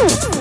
Woo!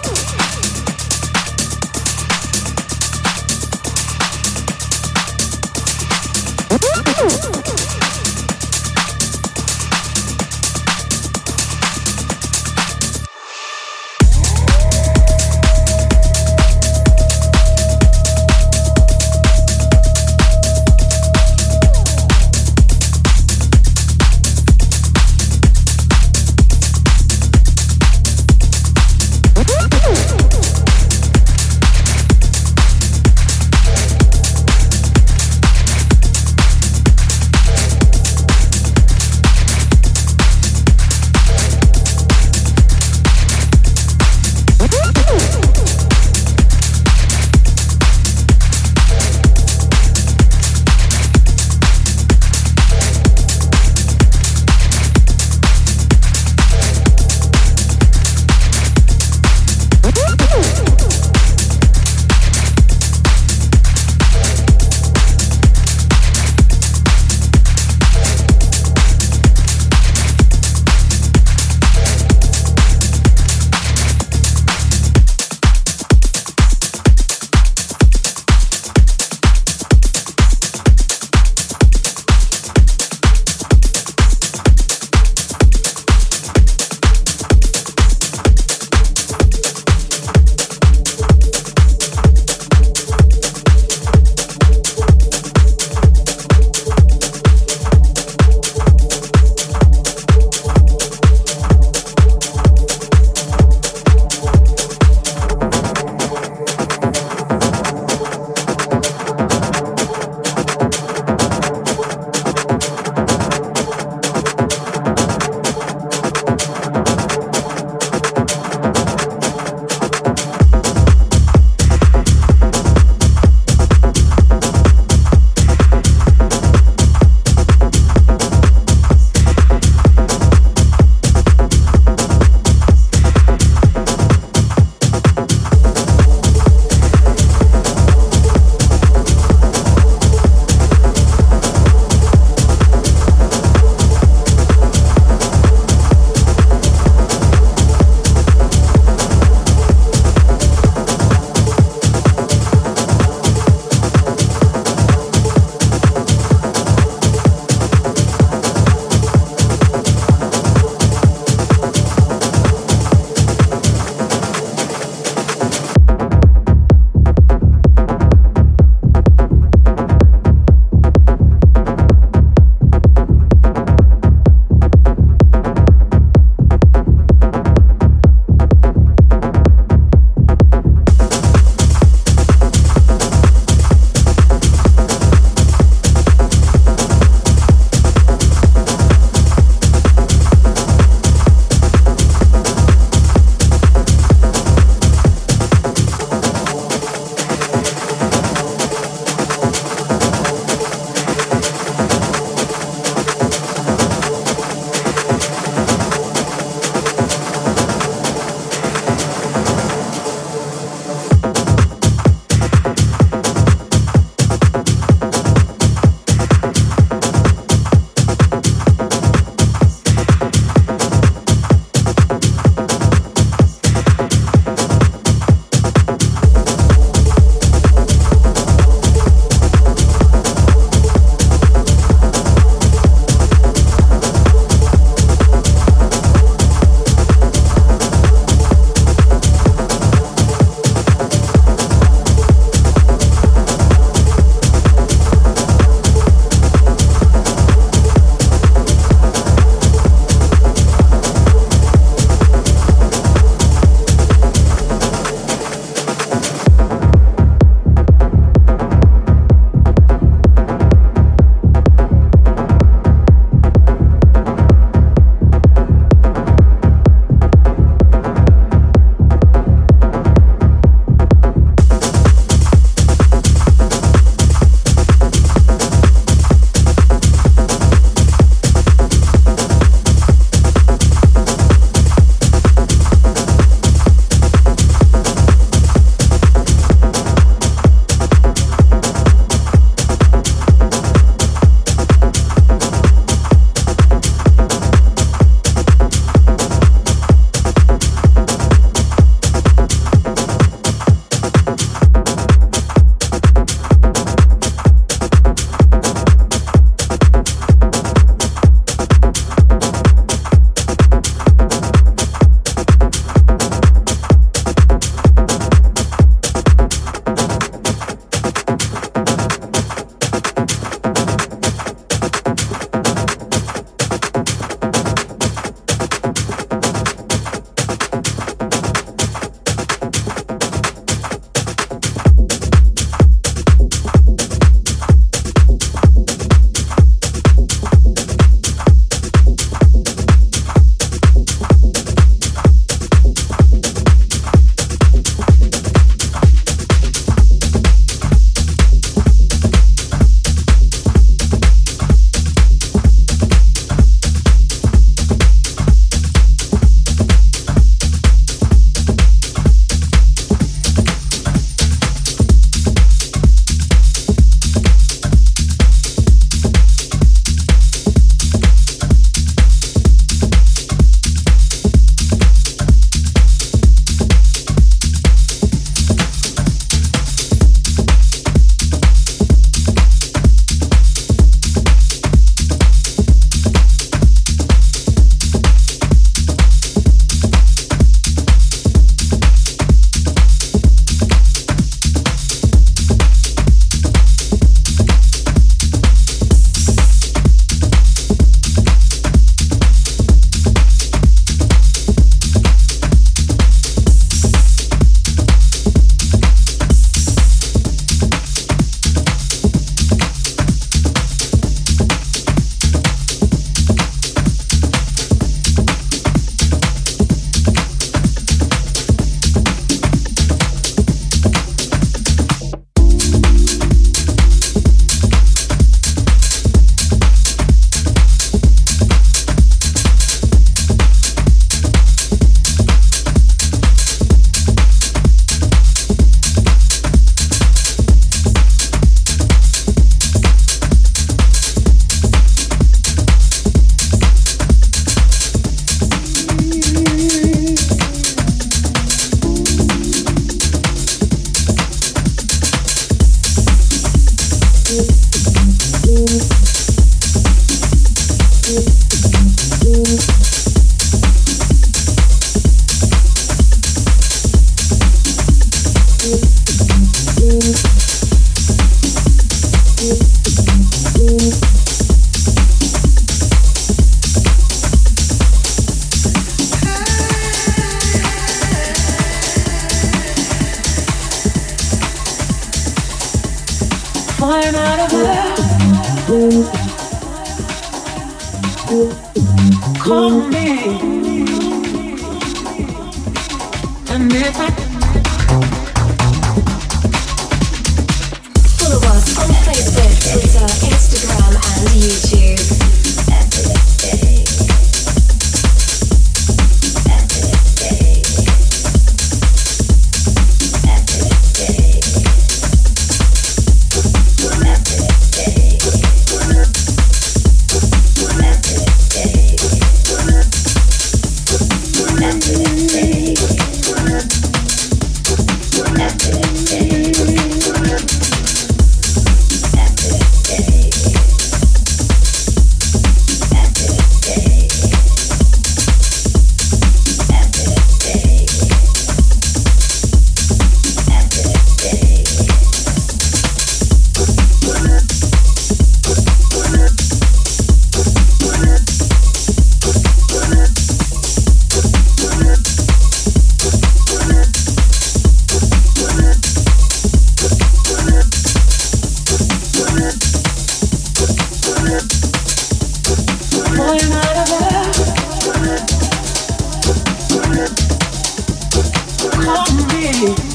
Ain't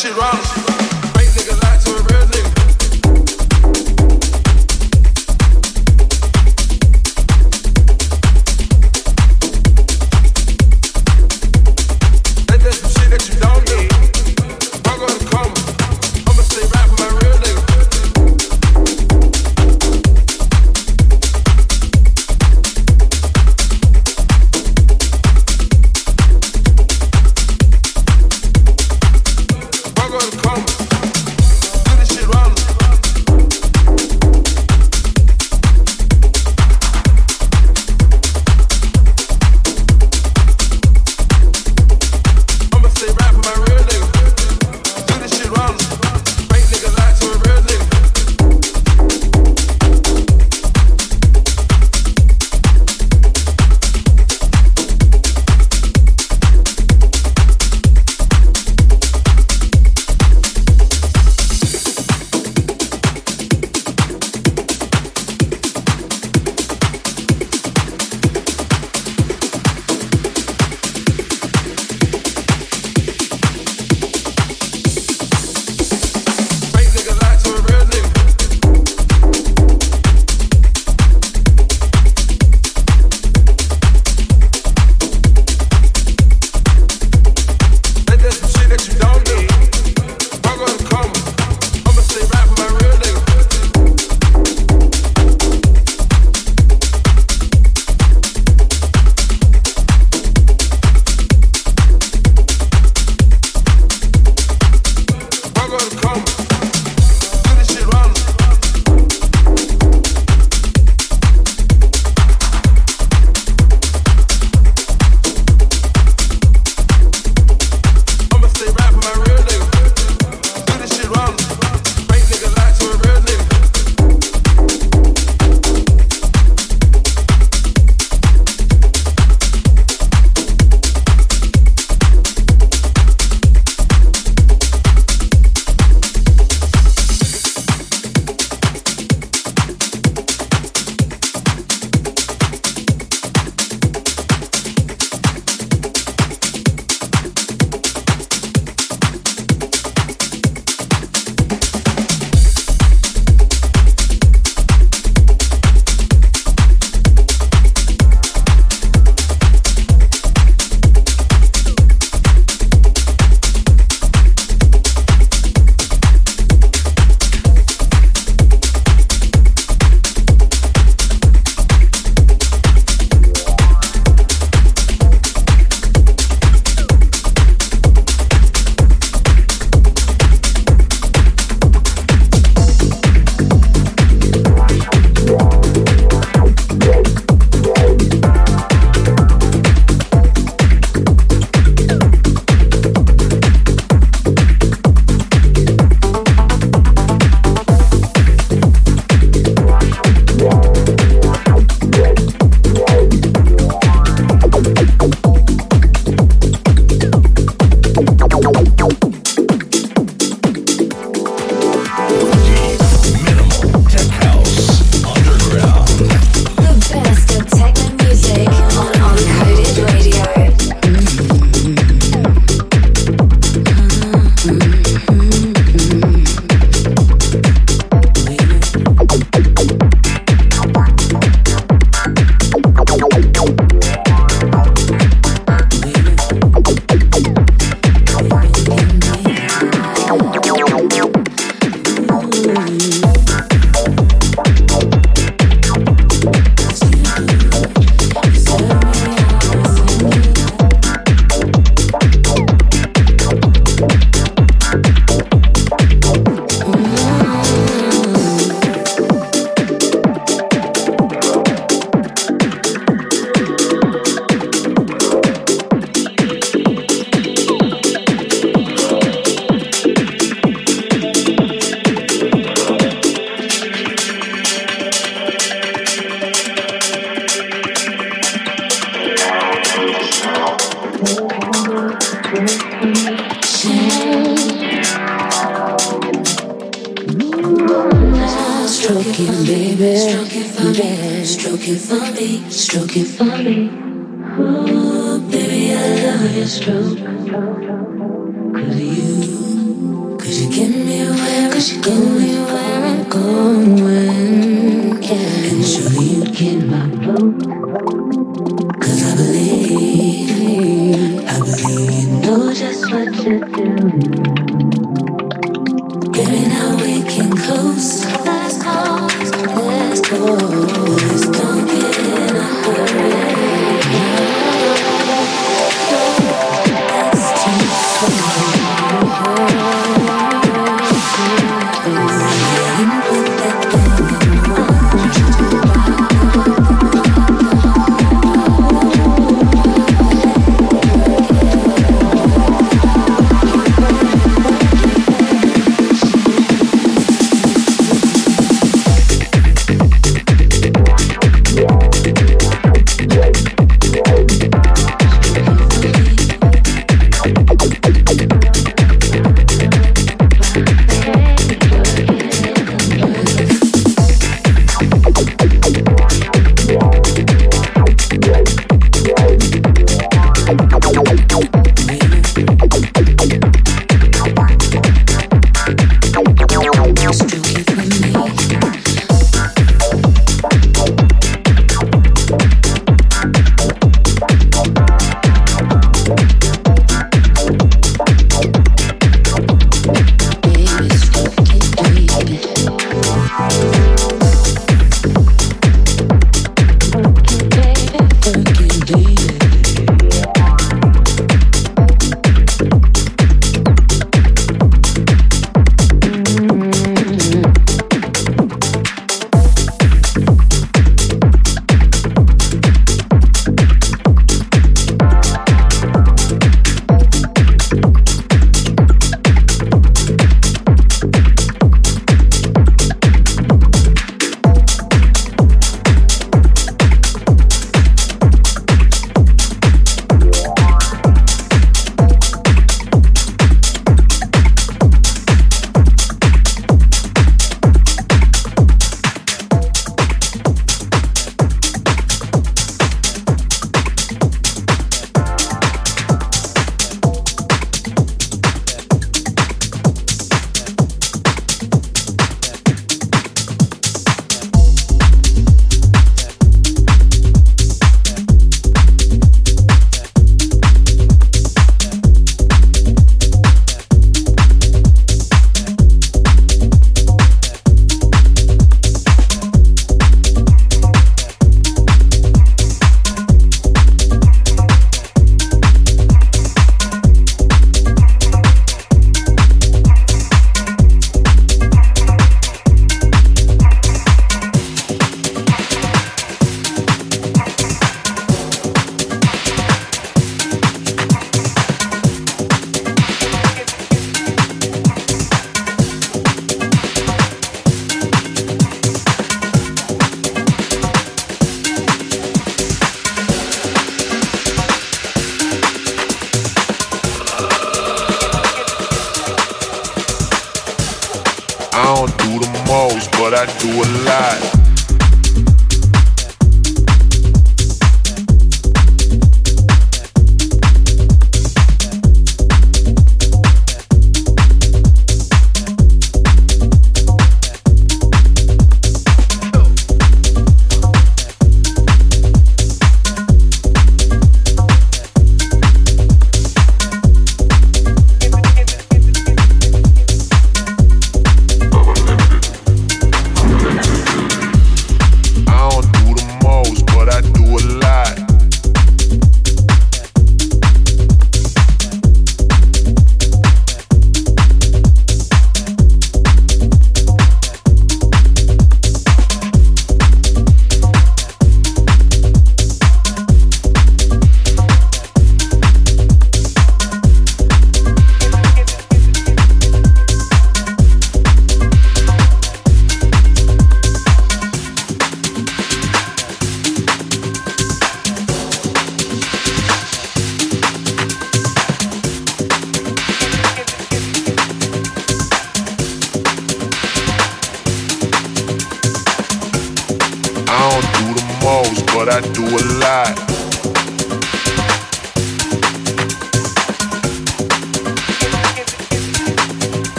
shit round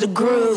the groove.